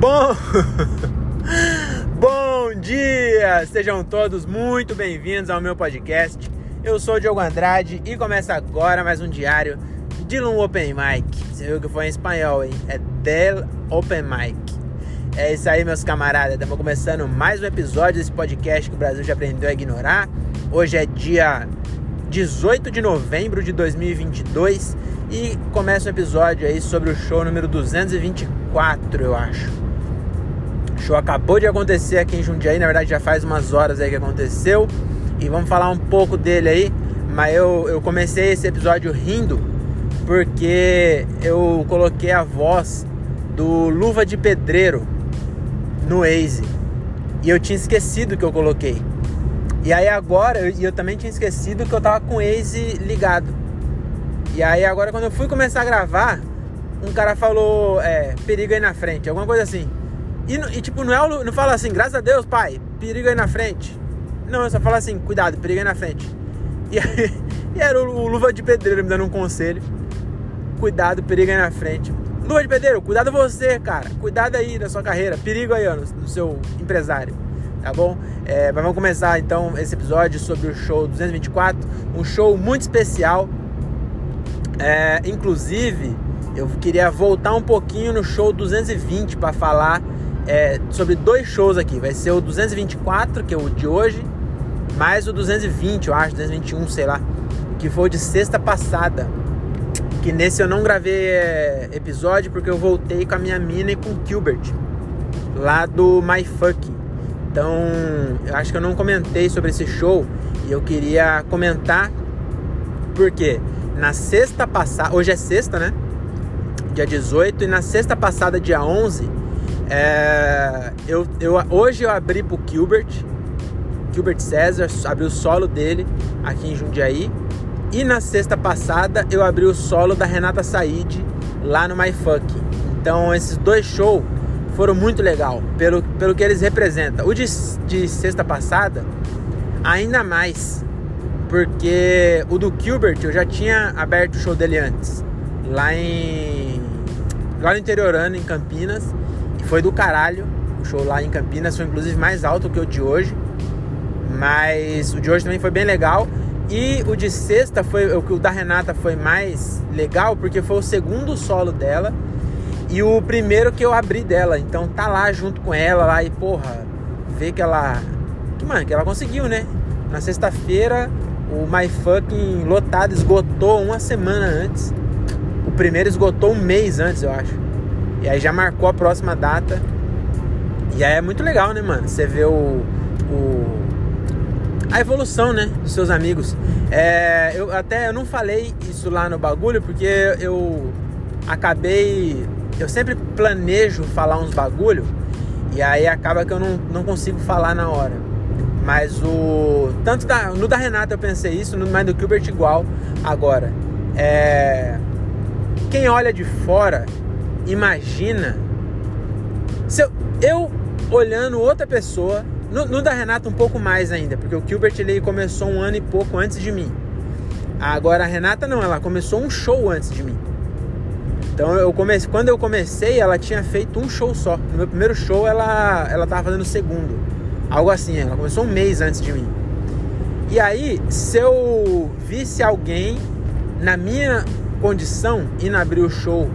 Bom, bom dia! Sejam todos muito bem-vindos ao meu podcast. Eu sou o Diogo Andrade e começa agora mais um diário de um Open Mic. Você viu que foi em espanhol, hein? É Del Open Mic. É isso aí, meus camaradas. Estamos começando mais um episódio desse podcast que o Brasil já aprendeu a ignorar. Hoje é dia 18 de novembro de 2022 e começa um episódio aí sobre o show número 224, eu acho show acabou de acontecer aqui em Jundiaí, na verdade já faz umas horas aí que aconteceu. E vamos falar um pouco dele aí. Mas eu, eu comecei esse episódio rindo porque eu coloquei a voz do Luva de Pedreiro no Waze. E eu tinha esquecido que eu coloquei. E aí agora, eu, eu também tinha esquecido que eu tava com o Waze ligado. E aí agora quando eu fui começar a gravar, um cara falou, é, perigo aí na frente, alguma coisa assim. E, e, tipo, não, é, não fala assim, graças a Deus, pai, perigo aí na frente. Não, eu só falo assim, cuidado, perigo aí na frente. E, aí, e era o, o, Luva de Pedreiro me dando um conselho. Cuidado, perigo aí na frente. Luva de Pedreiro, cuidado você, cara. Cuidado aí na sua carreira. Perigo aí, ó, no, no seu empresário. Tá bom? É, mas vamos começar então esse episódio sobre o show 224. Um show muito especial. É, inclusive, eu queria voltar um pouquinho no show 220 para falar é, sobre dois shows aqui. Vai ser o 224, que é o de hoje, mais o 220, eu acho, 221, sei lá, que foi o de sexta passada. Que nesse eu não gravei é, episódio porque eu voltei com a minha mina e com o Gilbert, lá do My Fuck. Então, eu acho que eu não comentei sobre esse show e eu queria comentar porque na sexta passada, hoje é sexta, né? Dia 18 e na sexta passada, dia 11, é, eu, eu, hoje eu abri pro Gilbert, Gilbert César, abri o solo dele aqui em Jundiaí. E na sexta passada eu abri o solo da Renata Said lá no My Fuck. Então esses dois shows foram muito legal pelo, pelo que eles representam. O de, de sexta passada, ainda mais, porque o do Gilbert eu já tinha aberto o show dele antes, lá em lá no interiorano, em Campinas. Foi do caralho. O show lá em Campinas foi inclusive mais alto que o de hoje. Mas o de hoje também foi bem legal. E o de sexta foi o que o da Renata foi mais legal porque foi o segundo solo dela e o primeiro que eu abri dela. Então tá lá junto com ela lá e porra, ver que ela que mano, que ela conseguiu, né? Na sexta-feira o My Fucking lotado esgotou uma semana antes. O primeiro esgotou um mês antes, eu acho. E aí já marcou a próxima data. E aí é muito legal, né, mano? Você vê o, o a evolução, né, dos seus amigos. É, eu até eu não falei isso lá no bagulho porque eu acabei, eu sempre planejo falar uns bagulho e aí acaba que eu não, não consigo falar na hora. Mas o tanto da, no da Renata eu pensei isso, no mais do Gilbert igual agora. É, quem olha de fora imagina se eu, eu olhando outra pessoa, no, no, da Renata um pouco mais ainda, porque o Gilbert ele começou um ano e pouco antes de mim. Agora a Renata não, ela começou um show antes de mim. Então eu comecei, quando eu comecei, ela tinha feito um show só. No meu primeiro show ela ela tava fazendo o segundo. Algo assim, ela começou um mês antes de mim. E aí, se eu visse alguém na minha condição indo abrir o show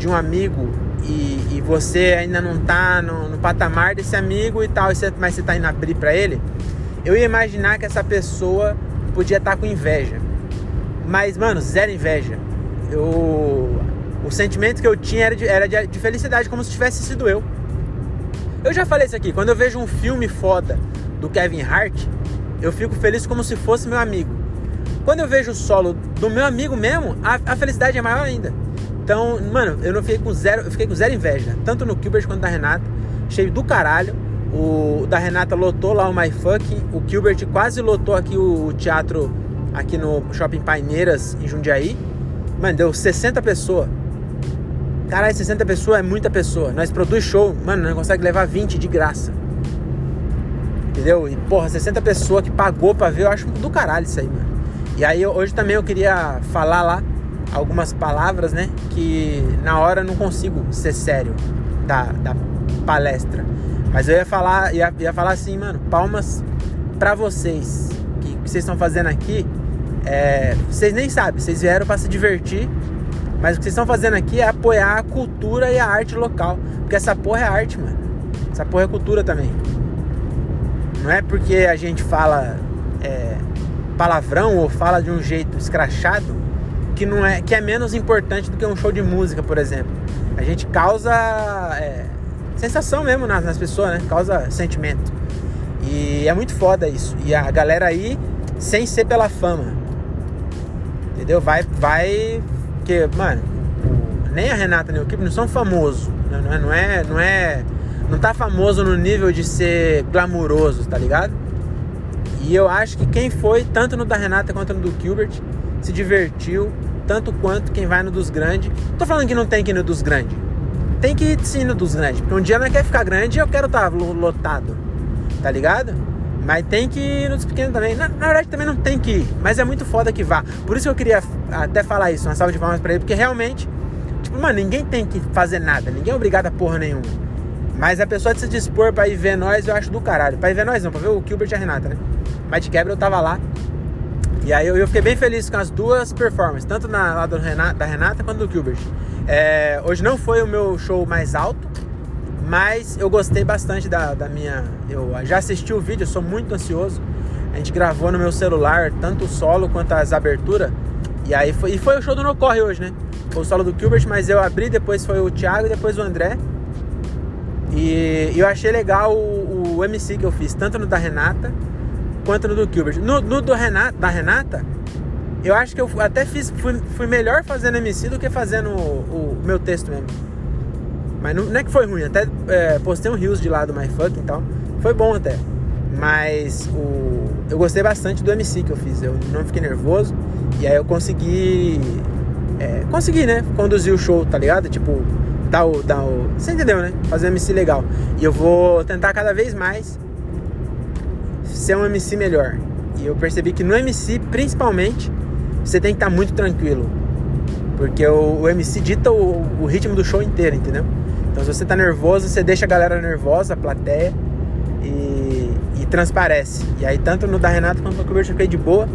de um amigo e, e você ainda não tá no, no, patamar desse amigo e tal, e você, mas você tá indo abrir para ele, eu ia imaginar que essa pessoa podia estar tá com inveja. Mas, mano, zero inveja. Eu, o sentimento que eu tinha era de, era de, de felicidade, como se tivesse sido eu. Eu já falei isso aqui, quando eu vejo um filme foda do Kevin Hart, eu fico feliz como se fosse meu amigo. Quando eu vejo o solo do meu amigo mesmo, a, a felicidade é maior ainda. Então, mano, eu não fiquei com zero, eu fiquei com zero inveja, tanto no Gilbert quanto da Renata, cheio do caralho. O da Renata lotou lá o My Fucking, o Gilbert quase lotou aqui o teatro aqui no Shopping Paineiras em Jundiaí. Mano, deu 60 pessoas. Caralho, 60 pessoas é muita pessoa. Nós produz show, mano, não consegue levar 20 de graça. Entendeu? E porra, 60 pessoas que pagou pra ver, eu acho do caralho isso aí, mano. E aí hoje também eu queria falar lá algumas palavras, né? Que na hora não consigo ser sério da, da palestra. Mas eu ia falar, ia, ia falar assim, mano, palmas para vocês. Que, que vocês estão fazendo aqui, é, vocês nem sabem, vocês vieram para se divertir. Mas o que vocês estão fazendo aqui é apoiar a cultura e a arte local. Porque essa porra é arte, mano. Essa porra é cultura também. Não é porque a gente fala é, palavrão ou fala de um jeito escrachado que não é que é menos importante do que um show de música, por exemplo. A gente causa é, sensação mesmo nas, nas pessoas, né? Causa sentimento. E é muito foda isso. E a galera aí, sem ser pela fama, entendeu? Vai, vai, que mano, nem a Renata nem o Kip não são famosos, não é, não é, não é, não tá famoso no nível de ser glamuroso, tá ligado? E eu acho que quem foi, tanto no da Renata quanto no do Gilbert, se divertiu tanto quanto quem vai no dos grandes. Tô falando que não tem que ir no dos grandes. Tem que ir sim no dos grandes. Porque um dia não quer ficar grande e eu quero estar tá lotado. Tá ligado? Mas tem que ir nos pequenos também. Na, na, verdade, também não tem que ir. Mas é muito foda que vá. Por isso que eu queria até falar isso, uma salva de palmas pra ele. Porque realmente, tipo, mano, ninguém tem que fazer nada. Ninguém é obrigado a porra nenhuma. Mas a pessoa de se dispor pra ir ver nós, eu acho do caralho. Pra ir ver nós não, pra ver o Gilbert e a Renata, né? Mas de quebra eu tava lá. E aí eu, eu fiquei bem feliz com as duas performances, tanto na, lá do Renata, da Renata quanto do Gilbert. É, hoje não foi o meu show mais alto, mas eu gostei bastante da, da minha. Eu já assisti o vídeo, sou muito ansioso. A gente gravou no meu celular tanto o solo quanto as aberturas. E aí foi, e foi o show do No Corre hoje, né? Foi o solo do Gilbert, mas eu abri, depois foi o Thiago e depois o André. E, e eu achei legal o, o, MC que eu fiz, tanto no da Renata quanto no do Gilbert. No, no do Renata, da Renata, eu acho que eu até fiz, fui, fui melhor fazendo MC do que fazendo o, o meu texto mesmo. Mas não, não, é que foi ruim, até é, postei um rios de lá do MyFuck e tal. Foi bom até. Mas o, eu gostei bastante do MC que eu fiz. Eu não fiquei nervoso. E aí eu consegui. É, consegui, né? Conduzir o show, tá ligado? Tipo, dar o, dar o. Você entendeu, né? Fazer MC legal. E eu vou tentar cada vez mais ser um MC melhor. E eu percebi que no MC, principalmente, você tem que estar muito tranquilo. Porque o, o MC dita o, o, ritmo do show inteiro, entendeu? Então se você tá nervoso, você deixa a galera nervosa, a plateia, e, e transparece. E aí tanto no da Renata quanto no Clube eu fiquei de boa.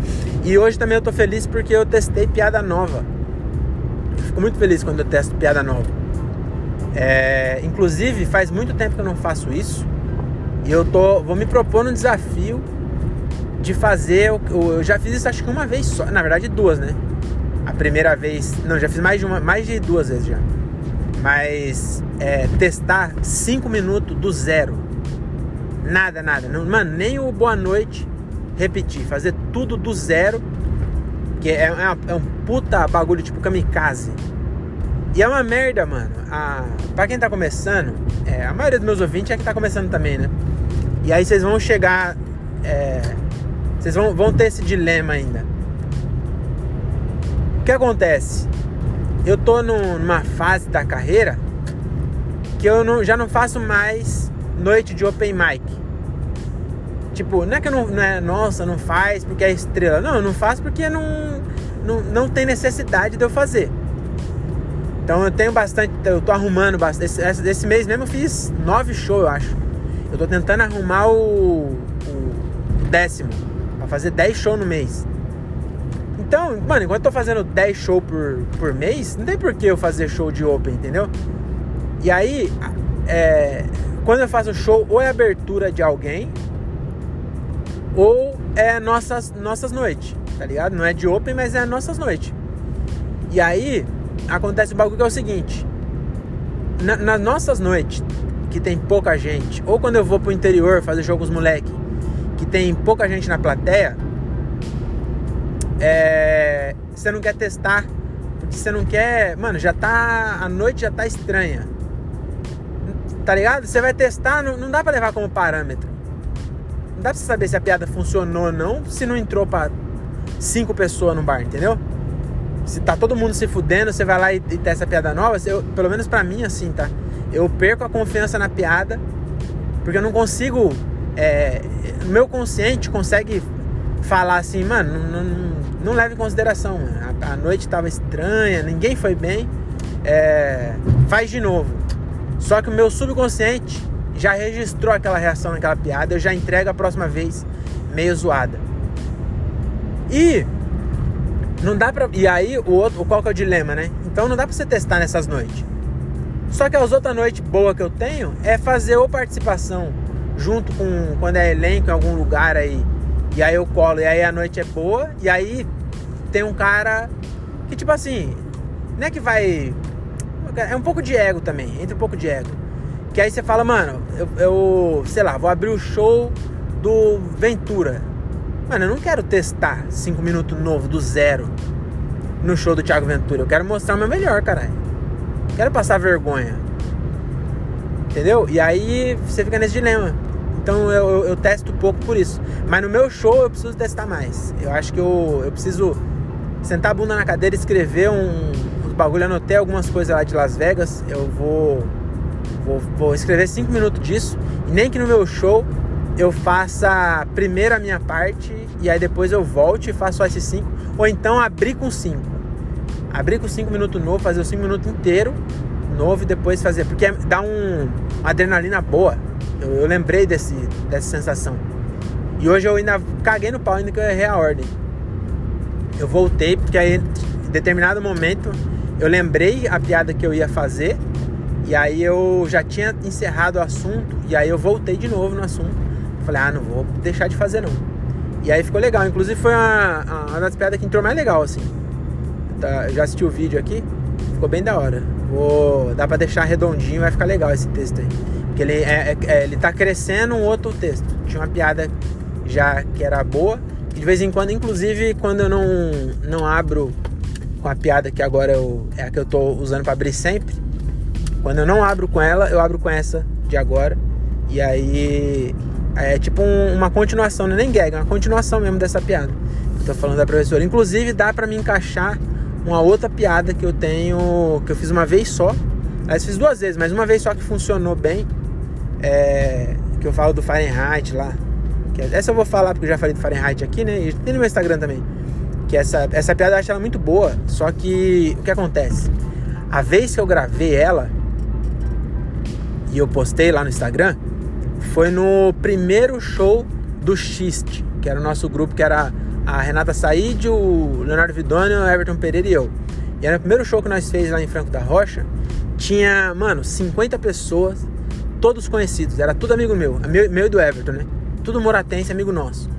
E hoje também eu tô feliz porque eu testei piada nova. Eu fico muito feliz quando eu testo piada nova. É, inclusive, faz muito tempo que eu não faço isso. E eu tô, vou me propor um desafio de fazer. Eu já fiz isso acho que uma vez só, na verdade duas, né? A primeira vez, não, já fiz mais de uma, mais de duas vezes já. Mas é, testar cinco minutos do zero, nada, nada, não, mano, nem o boa noite repetir, fazer tudo do zero, que é, é, é um puta bagulho tipo kamikaze. E é uma merda, mano. A, pra quem tá começando, é, a maioria dos meus ouvintes é que tá começando também, né? E aí vocês vão chegar. É, vocês vão, vão ter esse dilema ainda. O que acontece? Eu tô numa fase da carreira que eu não, já não faço mais noite de open mic. Tipo, não é que eu não, não é, nossa, não faz porque é estrela. Não, eu não faço porque não, não, não tem necessidade de eu fazer. Então eu tenho bastante, eu tô arrumando bastante. Esse, esse mês mesmo eu fiz nove shows, eu acho. Eu tô tentando arrumar o, o décimo. Pra fazer 10 shows no mês. Então, mano, enquanto eu tô fazendo 10 shows por, por mês, não tem por que eu fazer show de open, entendeu? E aí, é, quando eu faço show, ou é abertura de alguém, ou é nossas, nossas noites, tá ligado? Não é de open, mas é nossas noites. E aí, acontece um bagulho que é o seguinte: na, nas nossas noites, que tem pouca gente, ou quando eu vou pro interior fazer show com os moleque, que tem pouca gente na plateia, é, você não quer testar, porque você não quer. Mano, já tá. A noite já tá estranha. Tá ligado? Você vai testar, não, não dá pra levar como parâmetro. Não dá pra você saber se a piada funcionou ou não se não entrou pra cinco pessoas no bar, entendeu? Se tá todo mundo se fudendo, você vai lá e, e testa a piada nova, eu, pelo menos pra mim, assim, tá? Eu perco a confiança na piada, porque eu não consigo. É, meu consciente consegue falar assim, mano, não, não, não leva em consideração. A, a noite tava estranha, ninguém foi bem. É, faz de novo. Só que o meu subconsciente já registrou aquela reação naquela piada, eu já entrego a próxima vez meio zoada. E não dá pra. E aí, o outro, qual que é o dilema, né? Então não dá pra você testar nessas noites. Só que as outras noites boas que eu tenho é fazer ou participação junto com quando é elenco em algum lugar aí. E aí eu colo, e aí a noite é boa, e aí tem um cara que tipo assim, não é que vai. É um pouco de ego também, entra um pouco de ego. Que aí você fala, mano, eu, eu sei lá, vou abrir o show do Ventura. Mano, eu não quero testar 5 minutos novo do zero no show do Thiago Ventura. Eu quero mostrar o meu melhor, caralho. Quero passar vergonha. Entendeu? E aí você fica nesse dilema. Então eu, eu, eu, testo pouco por isso. Mas no meu show eu preciso testar mais. Eu acho que eu, eu preciso sentar a bunda na cadeira e escrever um, uns bagulho. Anotei algumas coisas lá de Las Vegas. Eu vou, vou, vou escrever 5 minutos disso. E nem que no meu show eu faça primeiro a minha parte e aí depois eu volte e faço só esses 5. Ou então abrir com 5. Abrir com 5 minutos novo, fazer os 5 minutos inteiro novo e depois fazer. Porque dá um, uma adrenalina boa. Eu, eu, lembrei desse, dessa sensação. E hoje eu ainda caguei no pau, ainda que eu errei a ordem. Eu voltei, porque aí em determinado momento eu lembrei a piada que eu ia fazer. E aí eu já tinha encerrado o assunto. E aí eu voltei de novo no assunto. Falei, ah, não vou deixar de fazer não. E aí ficou legal. Inclusive foi uma, uma das piadas que entrou mais legal, assim. Tá, já assisti o vídeo aqui. Ficou bem da hora. Vou, dá pra deixar redondinho, vai ficar legal esse texto aí. Porque ele, é, é, ele tá crescendo um outro texto. Tinha uma piada já que era boa. E de vez em quando, inclusive, quando eu não, não abro com a piada que agora eu, é a que eu tô usando para abrir sempre. Quando eu não abro com ela, eu abro com essa de agora. E aí é tipo um, uma continuação, não é nem gag, é uma continuação mesmo dessa piada. Tô falando da professora. Inclusive dá para me encaixar uma outra piada que eu tenho, que eu fiz uma vez só. Aliás, fiz duas vezes, mas uma vez só que funcionou bem. É, que eu falo do Fahrenheit lá. Que é, essa eu vou falar porque eu já falei do Fahrenheit aqui, né? E tem no meu Instagram também. Que essa, essa piada eu acho ela muito boa. Só que o que acontece? A vez que eu gravei ela e eu postei lá no Instagram, foi no primeiro show do Xiste, que era o nosso grupo, que era a Renata Said, o Leonardo Vidoni, o Everton Pereira e eu. E era o primeiro show que nós fez lá em Franco da Rocha. Tinha, mano, 50 pessoas, todos conhecidos, era tudo amigo meu, meu, meu e do Everton, né? Tudo moratense, amigo nosso.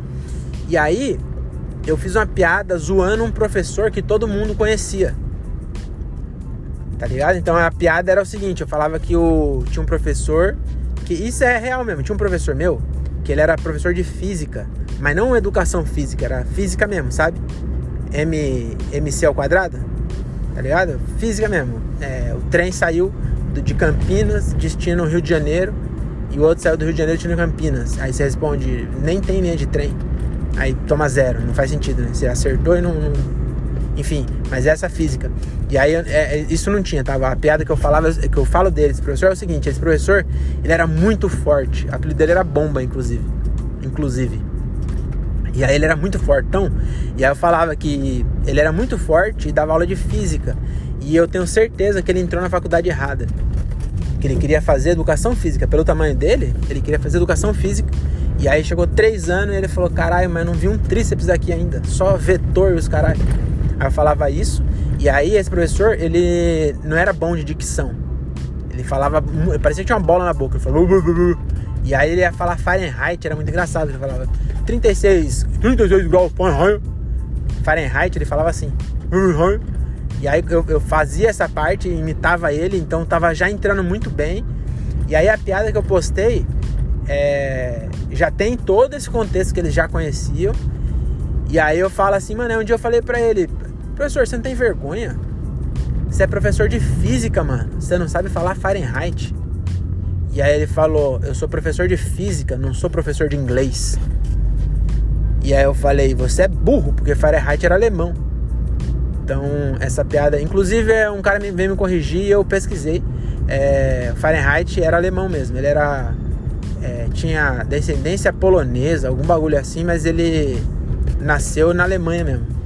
E aí, eu fiz uma piada zoando um professor que todo mundo conhecia. Tá ligado? Então a piada era o seguinte: eu falava que o, tinha um professor que isso é real mesmo. Tinha um professor meu que ele era professor de física, mas não educação física, era física mesmo, sabe? M, MC ao quadrado, tá ligado? Física mesmo. É, o trem saiu de Campinas, destino Rio de Janeiro, e o outro saiu do Rio de Janeiro, destino Campinas. Aí você responde, nem tem linha de trem. Aí toma zero, não faz sentido, né? Você acertou e não, não enfim, mas é essa física. E aí é, é, isso não tinha, tava? A piada que eu falava, que eu falo dele, esse professor é o seguinte, esse professor, ele era muito forte. O apelido dele era bomba, inclusive. Inclusive. E aí ele era muito fortão. E aí eu falava que ele era muito forte e dava aula de física. E eu tenho certeza que ele entrou na faculdade errada. Que ele queria fazer educação física. Pelo tamanho dele, ele queria fazer educação física. E aí chegou três anos e ele falou: caralho, mas não vi um tríceps aqui ainda. Só vetor e os caralho. Aí eu falava isso, e aí esse professor, ele não era bom de dicção. Ele falava, parecia que tinha uma bola na boca. Ele falou, e aí ele ia falar Fahrenheit, era muito engraçado. Ele falava 36, 36 graus Fahrenheit. Fahrenheit, ele falava assim. E aí eu, eu fazia essa parte, imitava ele, então tava já entrando muito bem. E aí a piada que eu postei é, já tem todo esse contexto que eles já conheciam. E aí eu falo assim, mano, um dia eu falei pra ele, Professor, você não tem vergonha? Você é professor de física, mano. Você não sabe falar Fahrenheit. E aí ele falou: Eu sou professor de física, não sou professor de inglês. E aí eu falei: Você é burro, porque Fahrenheit era alemão. Então, essa piada. Inclusive, é, um cara veio me corrigir e eu pesquisei. É, Fahrenheit era alemão mesmo. Ele era. É, tinha descendência polonesa, algum bagulho assim, mas ele nasceu na Alemanha mesmo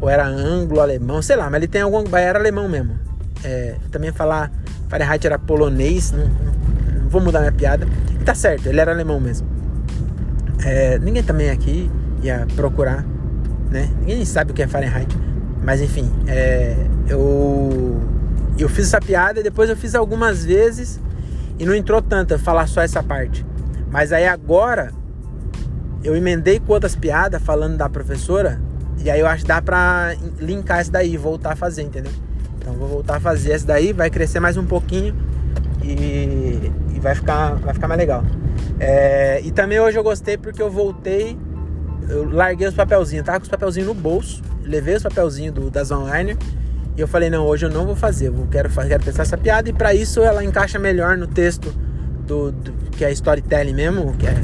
ou era anglo-alemão, sei lá, mas ele tem algum. Era alemão mesmo. É, também falar Fahrenheit era polonês, não, não, não vou mudar minha piada. E tá certo, ele era alemão mesmo. É, ninguém também aqui ia procurar, né? Ninguém sabe o que é Fahrenheit. Mas enfim, é, eu, eu fiz essa piada e depois eu fiz algumas vezes e não entrou tanto eu falar só essa parte. Mas aí agora eu emendei com outras piadas falando da professora e aí eu acho que dá pra linkar essa daí, voltar a fazer, entendeu? Então vou voltar a fazer essa daí, vai crescer mais um pouquinho e, e vai, ficar, vai ficar mais legal. É, e também hoje eu gostei porque eu voltei, eu larguei os papelzinhos, tava com os papelzinhos no bolso, levei os papelzinhos do, das online e eu falei, não, hoje eu não vou fazer, eu quero, quero testar essa piada e para isso ela encaixa melhor no texto do, do, que é storytelling mesmo, que é.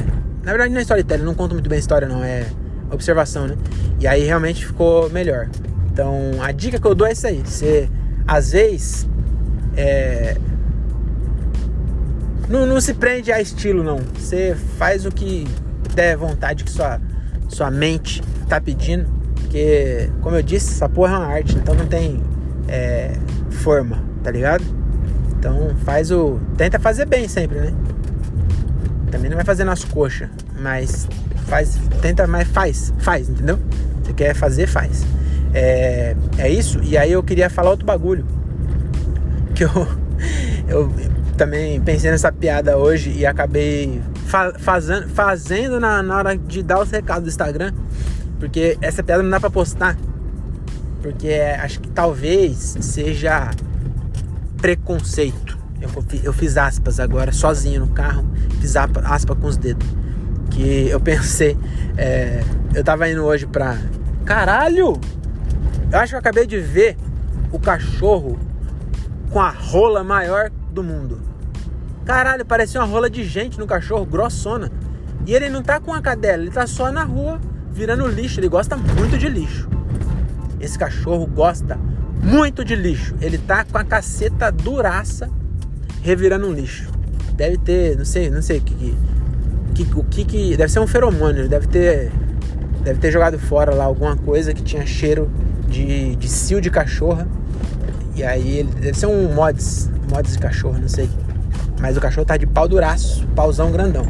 Na verdade não é storytelling, não conto muito bem história não, é observação, né? E aí realmente ficou melhor. Então a dica que eu dou é isso aí. Você às vezes é, não, não se prende a estilo não. Você faz o que der vontade que sua, sua mente tá pedindo. Porque, como eu disse, essa porra é uma arte, então não tem é, forma, tá ligado? Então faz o. Tenta fazer bem sempre, né? Também não vai fazer nas coxas, mas faz. Tenta, mas faz, faz, entendeu? Você quer fazer, faz. É, é isso. E aí eu queria falar outro bagulho. Que eu, eu também pensei nessa piada hoje e acabei fa fazendo, fazendo na, na hora de dar os recados do Instagram. Porque essa piada não dá pra postar. Porque é, acho que talvez seja preconceito. Eu, eu fiz aspas agora, sozinho no carro, fiz aspas com os dedos. Que eu pensei, é, eu tava indo hoje pra. Caralho! Eu acho que eu acabei de ver o cachorro com a rola maior do mundo. Caralho, parecia uma rola de gente no cachorro, grossona. E ele não tá com a cadela, ele tá só na rua virando lixo. Ele gosta muito de lixo. Esse cachorro gosta muito de lixo. Ele tá com a caceta duraça revirando um lixo. Deve ter, não sei, não sei o que, que, o que, que deve ser um feromônio, deve ter deve ter jogado fora lá alguma coisa que tinha cheiro de, de cio de cachorra. E aí ele deve ser um mods, mods de cachorro, não sei. Mas o cachorro tá de pau duraço, pauzão grandão.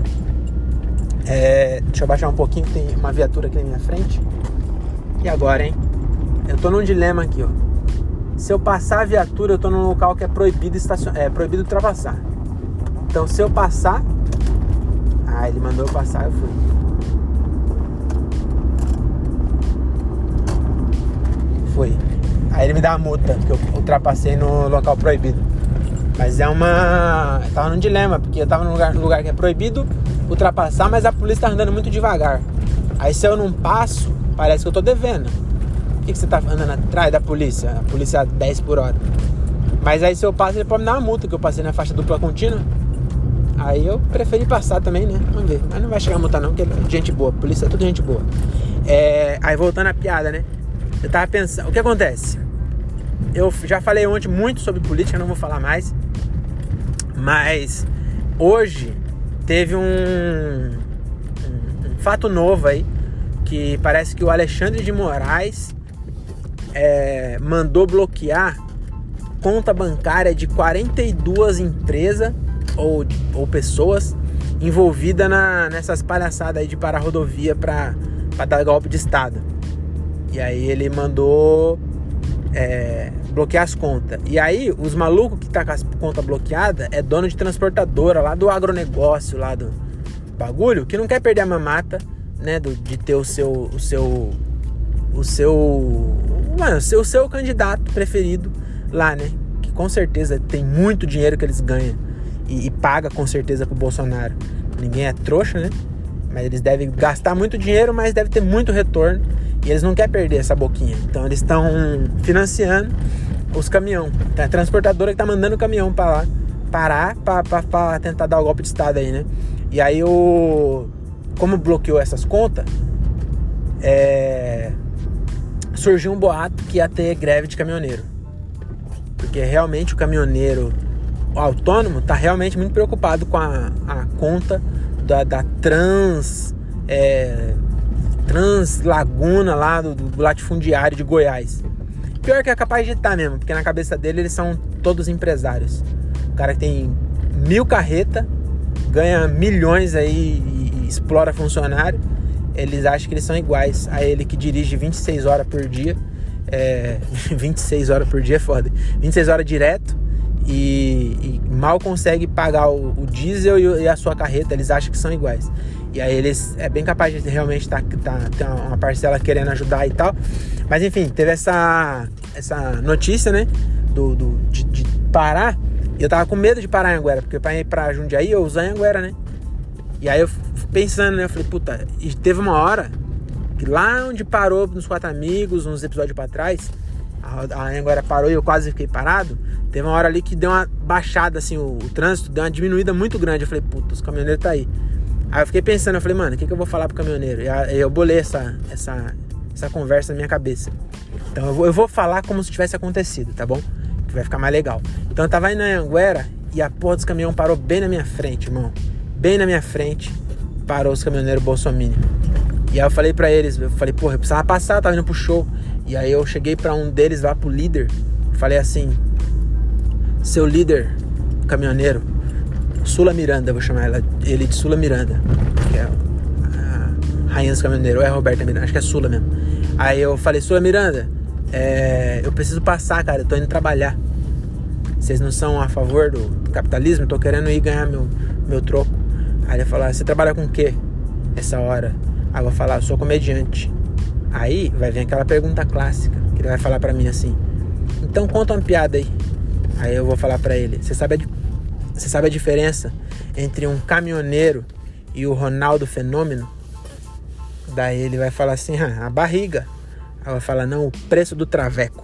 É, deixa eu baixar um pouquinho, tem uma viatura aqui na minha frente. E agora, hein? Eu tô num dilema aqui, ó. Se eu passar a viatura, eu tô num local que é proibido estacion... é proibido ultrapassar. Então, se eu passar, ah, ele mandou eu passar, eu fui. Foi. Aí ele me dá a multa, porque eu ultrapassei no local proibido. Mas é uma. Eu tava num dilema, porque eu tava num lugar, num lugar que é proibido ultrapassar, mas a polícia tá andando muito devagar. Aí se eu não passo, parece que eu tô devendo. Por que, que você tá andando atrás da polícia? A polícia a 10 por hora. Mas aí se eu passo, ele pode me dar uma multa, que eu passei na faixa dupla contínua. Aí eu preferi passar também, né? Vamos ver. Mas não vai chegar a multa não, porque é gente boa. Polícia é tudo gente boa. É... Aí voltando à piada, né? Eu tava pensando... O que acontece? Eu já falei ontem muito sobre política, não vou falar mais. Mas hoje teve um, um, fato novo aí. Que parece que o Alexandre de Moraes é, mandou bloquear conta bancária de 42 empresas ou, ou pessoas envolvidas na, nessas palhaçadas aí de parar rodovia para dar golpe de Estado. E aí ele mandou é, bloquear as contas. E aí os malucos que tá com as contas bloqueadas é dono de transportadora lá do agronegócio, lá do bagulho, que não quer perder a mamata, né? Do, de ter o seu. O seu. O seu. Mano, o seu, o seu candidato preferido lá, né? Que com certeza tem muito dinheiro que eles ganham e, e paga com certeza pro Bolsonaro. Ninguém é trouxa, né? Mas eles devem gastar muito dinheiro, mas deve ter muito retorno. E eles não querem perder essa boquinha. Então eles estão financiando os caminhão. A transportadora que tá mandando o caminhão para lá parar para tentar dar o golpe de estado aí, né? E aí o como bloqueou essas contas, é, surgiu um boato que ia ter greve de caminhoneiro. Porque realmente o caminhoneiro o autônomo está realmente muito preocupado com a, a conta da, da trans é, Translaguna lá do, do, latifundiário de Goiás. Pior que é capaz de estar mesmo, porque na cabeça dele eles são todos empresários. O cara que tem mil carreta, ganha milhões aí e explora funcionário. Eles acham que eles são iguais a ele que dirige 26 horas por dia. É, 26 horas por dia é foda. 26 horas direto e, e mal consegue pagar o, o diesel e, e, a sua carreta. Eles acham que são iguais. E aí eles é bem capaz de realmente tá, tá, ter uma parcela querendo ajudar e tal. Mas enfim, teve essa, essa notícia, né? Do, do de, de parar. E eu tava com medo de parar em Anguera, porque pra ir pra Jundiaí eu usei Anguera, né? E aí eu pensando, né? Eu falei, puta, e teve uma hora que lá onde parou nos quatro amigos, uns episódios para trás, a, a Anguera parou e eu quase fiquei parado. Teve uma hora ali que deu uma baixada, assim, o, o trânsito deu uma diminuída muito grande. Eu falei, puta, os caminhoneiros tá aí. Aí eu fiquei pensando, eu falei, mano, o que, que eu vou falar pro caminhoneiro? E eu bolei essa, essa, essa conversa na minha cabeça. Então eu vou, eu vou falar como se tivesse acontecido, tá bom? Que vai ficar mais legal. Então eu tava indo na Anguera e a porra dos caminhões parou bem na minha frente, irmão. Bem na minha frente, parou os caminhoneiros Bolsonaro. E aí eu falei pra eles, eu falei, porra, eu precisava passar, eu tava indo pro show. E aí eu cheguei pra um deles lá, pro líder, falei assim, seu líder caminhoneiro, Sula Miranda, vou chamar ela, ele de Sula Miranda, que é a rainha dos caminhoneiros, ou é a Roberta Miranda, acho que é Sula mesmo. Aí eu falei, Sula Miranda, é, eu preciso passar, cara, eu tô indo trabalhar. Vocês não são a favor do, capitalismo? Tô querendo ir ganhar meu, meu troco. Aí ele falou, ah, você trabalha com o quê essa hora? Aí eu vou falar, eu sou comediante. Aí vai vir aquela pergunta clássica, que ele vai falar pra mim assim, então conta uma piada aí. Aí eu vou falar para ele: Você sabe, a, você sabe a diferença entre um caminhoneiro e o Ronaldo Fenômeno? Daí ele vai falar assim: a barriga. Aí vai falar: Não, o preço do traveco.